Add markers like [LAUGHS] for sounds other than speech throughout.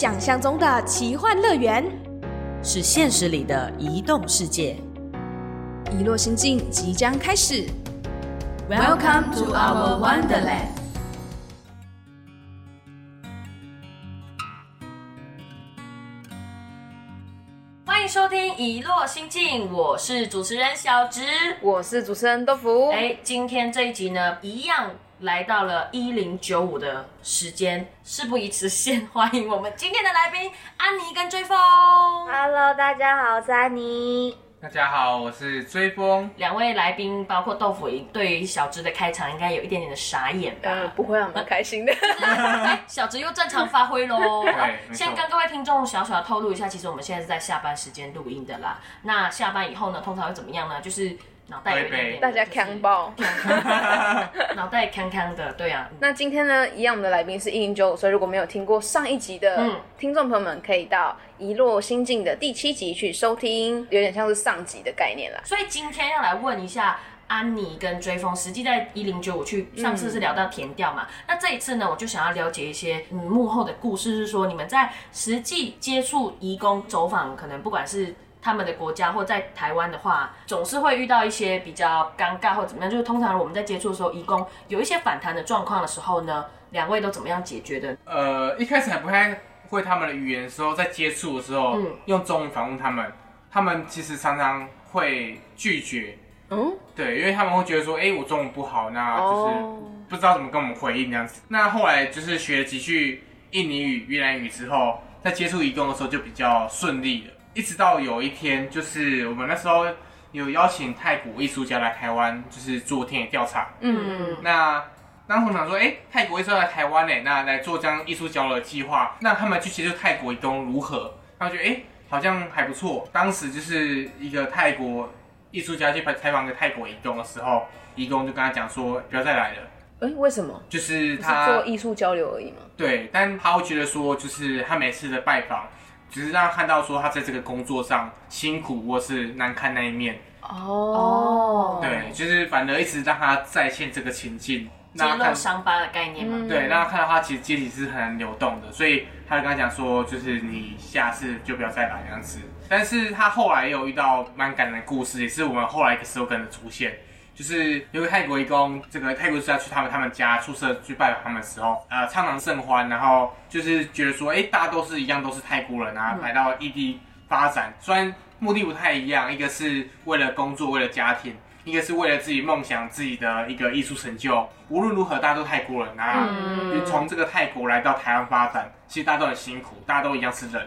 想象中的奇幻乐园，是现实里的移动世界。遗落心境即将开始。Welcome to our Wonderland. 欢迎收听《遗落心境》，我是主持人小植。我是主持人豆腐。哎，今天这一集呢，一样来到了一零九五的时间，事不宜迟，先欢迎我们今天的来宾安妮跟追风。Hello，大家好，我是安妮。大家好，我是追风。两位来宾，包括豆腐，对于小植的开场应该有一点点的傻眼吧？呃，不会啊，蛮开心的。[LAUGHS] 哎，小植又正常发挥喽。对先跟各位听众小小的透露一下，其实我们现在是在下班时间录音的啦。那下班以后呢，通常会怎么样呢？就是脑袋有一点点，大家扛爆。[LAUGHS] 脑袋康康的，对啊。那今天呢，一样我们的来宾是一零九五，所以如果没有听过上一集的嗯听众朋友们，可以到《遗落心境》的第七集去收听，有点像是上集的概念啦。所以今天要来问一下安妮跟追风，实际在一零九五去，上次是聊到填调嘛，那这一次呢，我就想要了解一些嗯幕后的故事，是说你们在实际接触移工走访，可能不管是他们的国家或在台湾的话，总是会遇到一些比较尴尬或怎么样。就是通常我们在接触的时候，移工有一些反弹的状况的时候呢，两位都怎么样解决的？呃，一开始还不太会他们的语言的时候，在接触的时候，嗯用中文访问他们，他们其实常常会拒绝。嗯，对，因为他们会觉得说，哎、我中文不好，那就是哦不知道怎么跟我们回应这样子。那后来就是学了几句印尼语、越南语之后，在接触移工的时候就比较顺利了。一直到有一天，就是我们那时候有邀请泰国艺术家来台湾，就是做田野调查。嗯，那当时我想说，哎、泰国艺术家来台湾呢，那来做这样艺术交流的计划，那他们去接触泰国移动如何？他们觉得，哎、好像还不错。当时就是一个泰国艺术家去采访一个泰国移动的时候，移工就跟他讲说，不要再来了。哎、为什么？就是是他做艺术交流而已嘛？对，但他会觉得说，就是他每次的拜访，只是让他看到说他在这个工作上辛苦或是难看那一面。哦，对，就是反而一直让他再现这个情境，揭露让他看伤疤的概念嘛。嗯对，让他看到他其实阶级是很流动的，所以他就跟他讲说，就是你下次就不要再来这样子。但是他后来也有遇到蛮感人的故事，也是我们后来一个 slogan 的出现，就是有个泰国义工，这个泰国是要去他们他们家宿舍去拜访他们的时候，呃，畅谈甚欢，然后就是觉得说，哎、大家都是一样，都是泰国人啊，来到异地发展，虽然目的不太一样，一个是为了工作，为了家庭。一个是为了自己梦想、自己的一个艺术成就，无论如何，大家都泰国人啊，从这个泰国来到台湾发展，其实大家都很辛苦，大家都一样是人。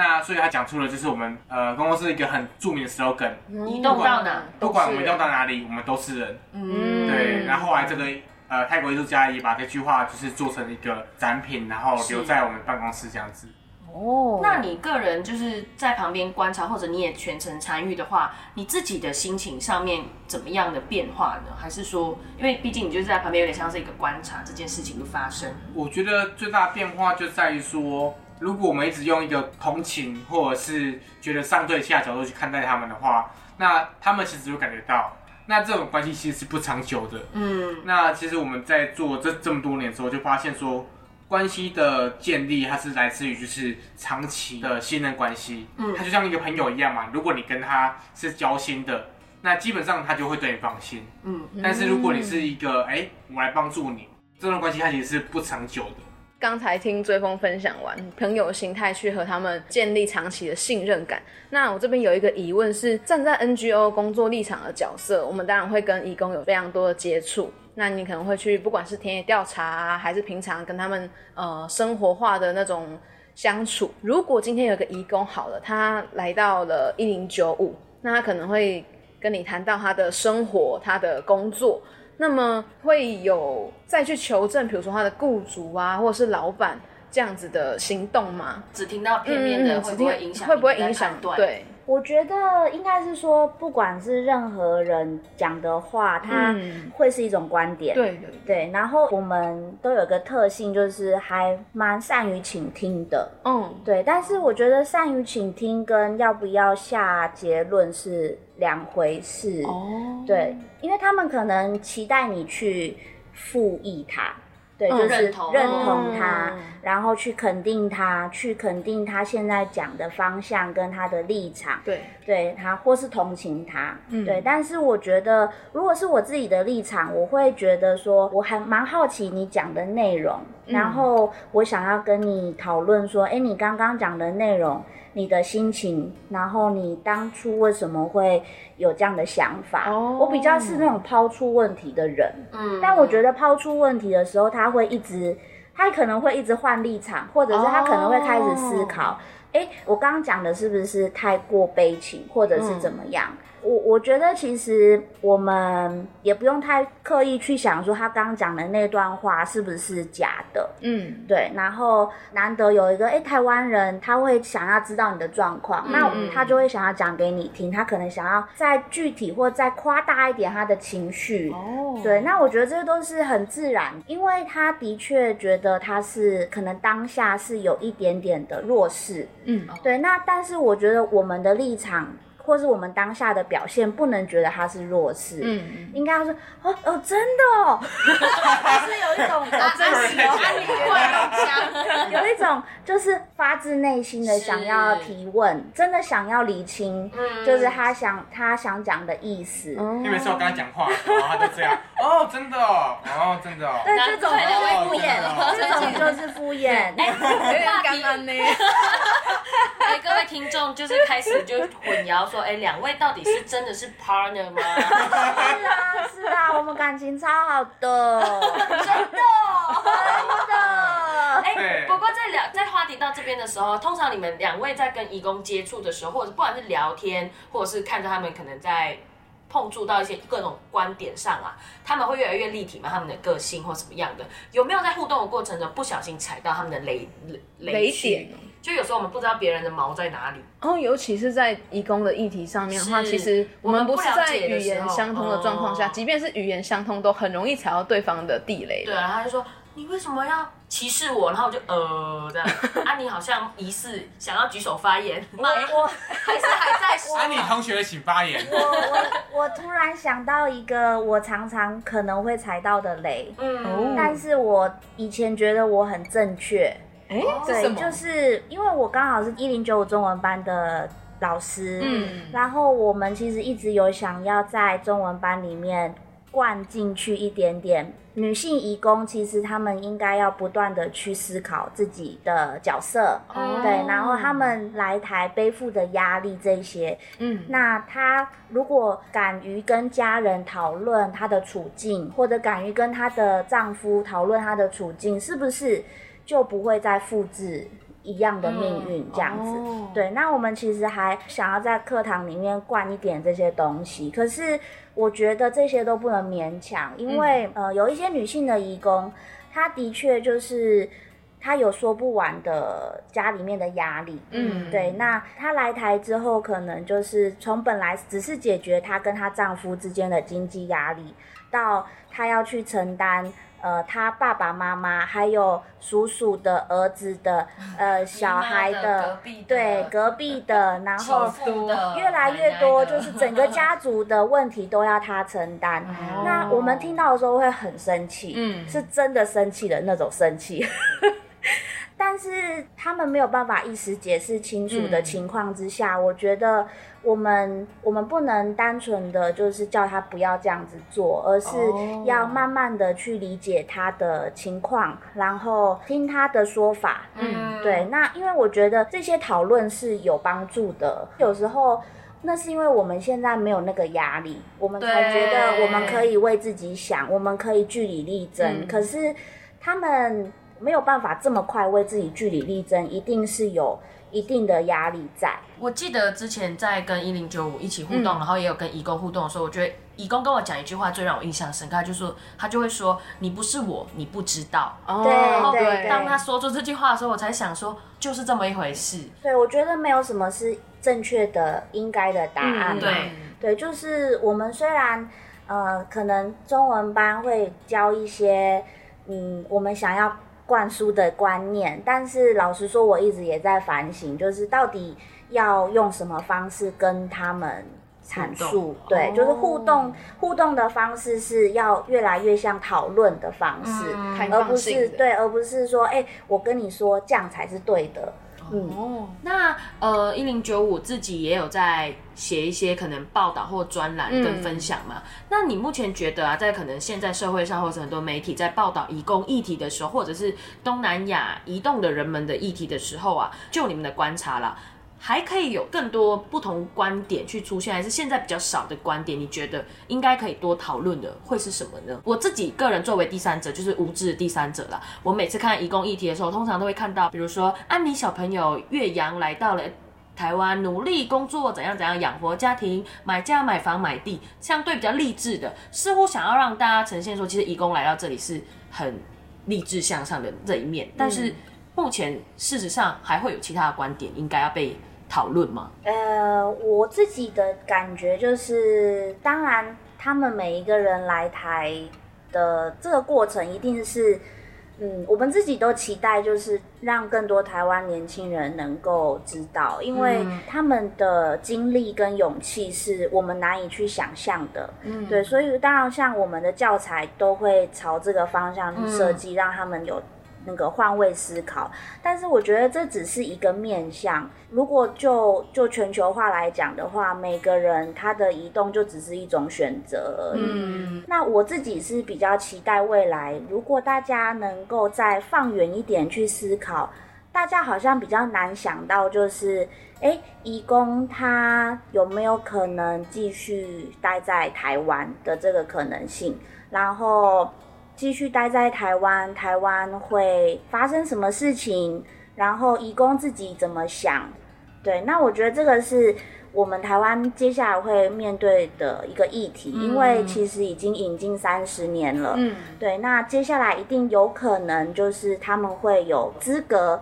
那所以他讲出了就是我们呃公司一个很著名的 slogan，移动到哪？不管我们移动到哪里，我们都是人。嗯，对，然后后来这个呃泰国艺术家也把这句话就是做成一个展品，然后留在我们办公室这样子。哦，那你个人就是在旁边观察，或者你也全程参与的话，你自己的心情上面怎么样的变化呢？还是说，因为毕竟你就是在旁边，有点像是一个观察这件事情的发生。我觉得最大的变化就在于说，如果我们一直用一个同情或者是觉得上对下的角度去看待他们的话，那他们其实会感觉到，那这种关系其实是不长久的。嗯，那其实我们在做这这么多年之后，就发现说，关系的建立它是来自于就是长期的信任关系。嗯它就像一个朋友一样嘛，如果你跟他是交心的，那基本上他就会对你放心。嗯，但是如果你是一个哎、我来帮助你，这段关系它其实是不长久的。刚才听追风分享完朋友心态去和他们建立长期的信任感。那我这边有一个疑问是，站在 NGO 工作立场的角色，我们当然会跟义工有非常多的接触。那你可能会去，不管是田野调查啊，还是平常跟他们呃生活化的那种相处。如果今天有个义工好了，他来到了一零九五，那他可能会跟你谈到他的生活、他的工作。那么会有再去求证，比如说他的雇主啊，或者是老板这样子的行动吗？只听到片面的，嗯会不会影响？会不会影响？？对，我觉得应该是说，不管是任何人讲的话，它嗯会是一种观点。对对对，然后我们都有个特性，就是还蛮善于倾听的。嗯，对，但是我觉得善于倾听跟要不要下结论是两回事。哦，对，因为他们可能期待你去复议它，对，嗯。就是认同。认同他，嗯然后去肯定他，去肯定他现在讲的方向跟他的立场，对，对他或是同情他，嗯对。但是我觉得，如果是我自己的立场，我会觉得说，我还蛮好奇你讲的内容，嗯然后我想要跟你讨论说，哎，你刚刚讲的内容。你的心情，然后你当初为什么会有这样的想法？哦我比较是那种抛出问题的人，嗯但我觉得抛出问题的时候，他会一直，他可能会一直换立场，或者是他可能会开始思考，哎、我刚刚讲的是不是太过悲情，或者是怎么样？我我觉得其实我们也不用太刻意去想说他刚刚讲的那段话是不是假的，嗯，对，然后难得有一个哎台湾人，他会想要知道你的状况，那嗯。他就会想要讲给你听，他可能想要再具体或再夸大一点他的情绪。哦，对，那我觉得这个都是很自然，因为他的确觉得他是可能当下是有一点点的弱势，嗯，对，那但是我觉得我们的立场或是我们当下的表现，不能觉得他是弱势，嗯，应该要说哦哦，真的哦，[LAUGHS] 就是有一种啊真实哦，安妮过有一种就是发自内心的想要提问，真的想要理清，嗯。就是他想他想讲的意思。哦因为每次我跟他讲话，然后他就这样，哦，真的哦，哦，真的哦，[LAUGHS] 对，难这种怪两位哦就是敷衍，这种就是敷衍。[LAUGHS] 有点干干呢，哎，各位听众就是开始就混淆说，哎，两位到底是真的是 partner 吗？是啊，是啊，我们感情超好的，真的，真的。哎、对不过在聊在话题到这边的时候，通常你们两位在跟义工接触的时候，或者不管是聊天，或者是看着他们可能在碰触到一些各种观点上啊，他们会越来越立体嘛，他们的个性或什么样的，有没有在互动的过程中不小心踩到他们的雷雷雷点？哦就有时候我们不知道别人的毛在哪里，然后尤其是在移工的议题上面的话，其实我们不是在语言相通的状况下，哦即便是语言相通，都很容易踩到对方的地雷的。对啊，然后他就说你为什么要歧视我？然后我就呃这样，[LAUGHS] 啊你好像疑似想要举手发言，[LAUGHS] 我我还是还在说安妮同学请发言。我我我突然想到一个我常常可能会踩到的雷，嗯但是我以前觉得我很正确，哎，对，就是因为我刚好是一零九五中文班的老师，嗯。然后我们其实一直有想要在中文班里面灌进去一点点女性移工，其实他们应该要不断的去思考自己的角色，哦。对，然后他们来台背负的压力这些，嗯，那她如果敢于跟家人讨论她的处境，或者敢于跟她的丈夫讨论她的处境，是不是就不会再复制一样的命运这样子？哦对，那我们其实还想要在课堂里面灌一点这些东西，可是我觉得这些都不能勉强，因为、呃，有一些女性的义工，她的确就是。她有说不完的家里面的压力，嗯对。那她来台之后，可能就是从本来只是解决她跟她丈夫之间的经济压力，到他要去承担呃他爸爸妈妈还有叔叔的儿子的呃 [LAUGHS] 小孩的的隔壁的对隔壁的，[LAUGHS] 然后越来越多，奶奶就是整个家族的问题都要他承担。那我们听到的时候会很生气，嗯是真的生气的那种生气。[LAUGHS] 但是他们没有办法一时解释清楚的情况之下，我觉得我们我们不能单纯的就是叫他不要这样子做，而是哦要慢慢的去理解他的情况，然后听他的说法。嗯对，那因为我觉得这些讨论是有帮助的，有时候。那是因为我们现在没有那个压力，我们才觉得我们可以为自己想，我们可以据理力争。嗯可是他们没有办法这么快为自己据理力争，一定是有一定的压力在。我记得之前在跟一零九五一起互动，然后也有跟义工互动的时候，我觉得义工跟我讲一句话最让我印象深刻，他就说他就会说你不是我，你不知道。哦对然后对对当他说出这句话的时候，我才想说就是这么一回事。对，我觉得没有什么是正确的、应该的答案嘛。对对，就是我们虽然呃，可能中文班会教一些嗯，我们想要灌输的观念，但是老实说，我一直也在反省，就是到底要用什么方式跟他们阐述，对，哦。就是互动互动的方式是要越来越像讨论的方式，嗯而不。是对，而不是说，哎、我跟你说这样才是对的，嗯。哦，那呃，一零九五自己也有在写一些可能报道或专栏跟分享嘛。那你目前觉得啊，在可能现在社会上或者很多媒体在报道移工议题的时候，或者是东南亚移动的人们的议题的时候啊，就你们的观察啦，还可以有更多不同观点去出现，还是现在比较少的观点？你觉得应该可以多讨论的会是什么呢？我自己个人作为第三者，就是无知的第三者啦。我每次看移工议题的时候，通常都会看到，比如说安妮小朋友岳阳来到了。台湾努力工作，怎样怎样养活家庭，买家买房买地，相对比较励志的，似乎想要让大家呈现说，其实移工来到这里是很励志向上的这一面。但是目前事实上还会有其他的观点应该要被讨论吗？呃，我自己的感觉就是，当然他们每一个人来台的这个过程，一定是，嗯，我们自己都期待，就是让更多台湾年轻人能够知道，因为他们的经历跟勇气是我们难以去想象的。嗯，对，所以当然像我们的教材都会朝这个方向去设计，让他们有。那个换位思考，但是我觉得这只是一个面向。如果就就全球化来讲的话，每个人他的移动就只是一种选择而已。嗯，那我自己是比较期待未来，如果大家能够再放远一点去思考，大家好像比较难想到，就是哎，移工他有没有可能继续待在台湾的这个可能性，然后。继续待在台湾，台湾会发生什么事情？然后移工自己怎么想？对，那我觉得这个是我们台湾接下来会面对的一个议题，因为其实已经引进三十年了。嗯，对，那接下来一定有可能就是他们会有资格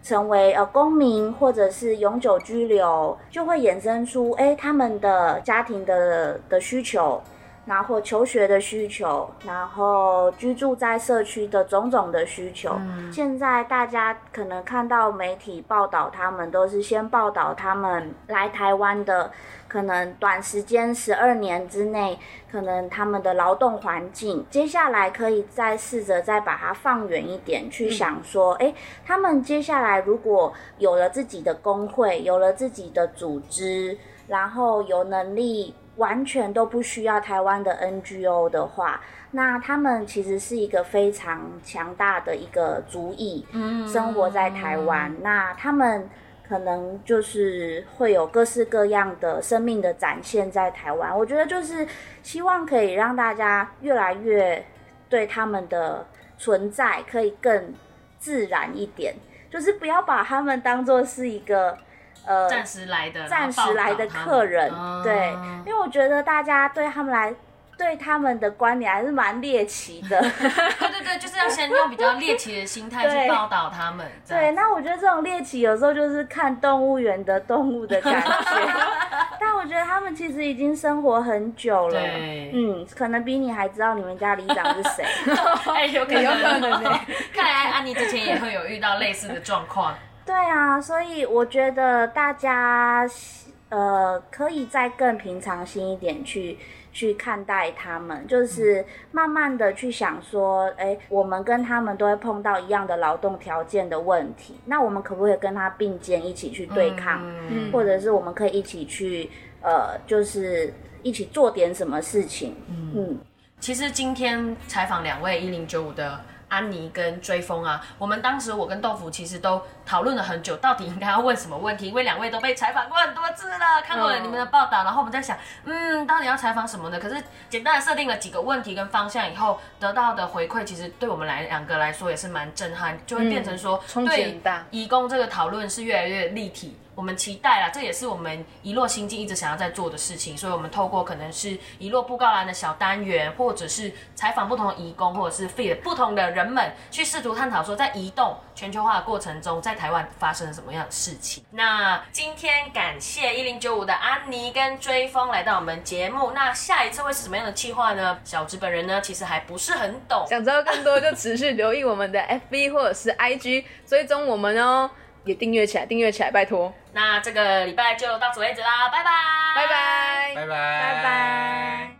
成为呃公民或者是永久居留，就会衍生出哎他们的家庭的的需求。然后求学的需求，然后居住在社区的种种的需求。现在大家可能看到媒体报道，他们都是先报道他们来台湾的，可能短时间十二年之内，可能他们的劳动环境。接下来可以再试着再把它放远一点，去想说，哎、他们接下来如果有了自己的工会，有了自己的组织，然后有能力。完全都不需要台湾的 NGO 的话，那他们其实是一个非常强大的一个族裔，生活在台湾。那他们可能就是会有各式各样的生命的展现在台湾。我觉得就是希望可以让大家越来越对他们的存在可以更自然一点，就是不要把他们当做是一个。呃，暂时来的，暂时来的客人，哦对，因为我觉得大家对他们来，对他们的观点还是蛮猎奇的。[LAUGHS] 对对对，就是要先用比较猎奇的心态去报道他们。对，那我觉得这种猎奇有时候就是看动物园的动物的感觉，[LAUGHS] 但我觉得他们其实已经生活很久了，嗯，可能比你还知道你们家里长是谁。[LAUGHS] 哎，有可能，有可能呢看来安妮之前也会有遇到类似的状况。对啊，所以我觉得大家呃可以再更平常心一点去去看待他们，就是慢慢的去想说，哎，我们跟他们都会碰到一样的劳动条件的问题，那我们可不可以跟他并肩一起去对抗，嗯或者是我们可以一起去呃，就是一起做点什么事情，嗯。其实今天采访两位一零九五的安妮跟追风啊，我们当时我跟豆腐其实都讨论了很久，到底应该要问什么问题，因为两位都被采访过很多次了，看过了你们的报道，然后我们在想，嗯，到底要采访什么呢？可是简单的设定了几个问题跟方向以后，得到的回馈其实对我们来两个来说也是蛮震撼，就会变成说，对义工这个讨论是越来越立体。我们期待啦，这也是我们一落心境一直想要在做的事情，所以我们透过可能是一落布告栏的小单元，或者是采访不同的移工，或者是 f e e 不同的人们，去试图探讨说，在移动全球化的过程中，在台湾发生了什么样的事情。那今天感谢一零九五的安妮跟追风来到我们节目，那下一次会是什么样的计划呢？小直本人呢，其实还不是很懂。想知道更多就持续留意我们的 FB 或者是 IG，追踪我们哦。也订阅起来，订阅起来，拜托，那这个礼拜就到此为止啦，拜拜，拜拜。拜拜，拜拜。